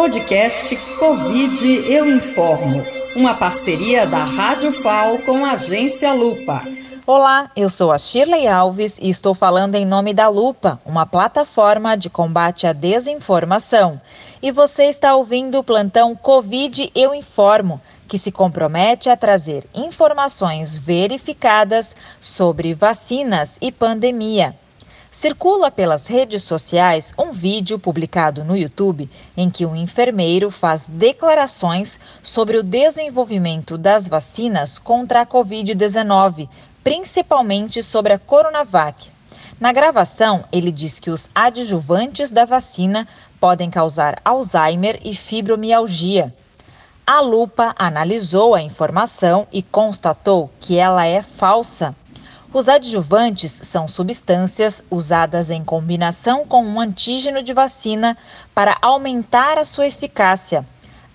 Podcast Covid Eu Informo, uma parceria da Rádio FAO com a agência Lupa. Olá, eu sou a Shirley Alves e estou falando em nome da Lupa, uma plataforma de combate à desinformação. E você está ouvindo o plantão Covid Eu Informo, que se compromete a trazer informações verificadas sobre vacinas e pandemia. Circula pelas redes sociais um vídeo publicado no YouTube em que um enfermeiro faz declarações sobre o desenvolvimento das vacinas contra a Covid-19, principalmente sobre a Coronavac. Na gravação, ele diz que os adjuvantes da vacina podem causar Alzheimer e fibromialgia. A lupa analisou a informação e constatou que ela é falsa. Os adjuvantes são substâncias usadas em combinação com um antígeno de vacina para aumentar a sua eficácia.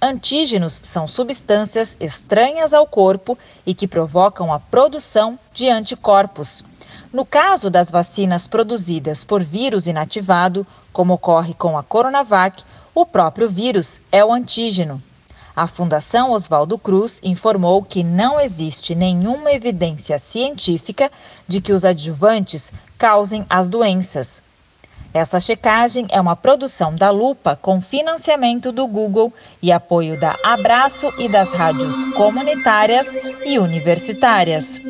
Antígenos são substâncias estranhas ao corpo e que provocam a produção de anticorpos. No caso das vacinas produzidas por vírus inativado, como ocorre com a Coronavac, o próprio vírus é o antígeno. A Fundação Oswaldo Cruz informou que não existe nenhuma evidência científica de que os adjuvantes causem as doenças. Essa checagem é uma produção da Lupa com financiamento do Google e apoio da Abraço e das rádios comunitárias e universitárias.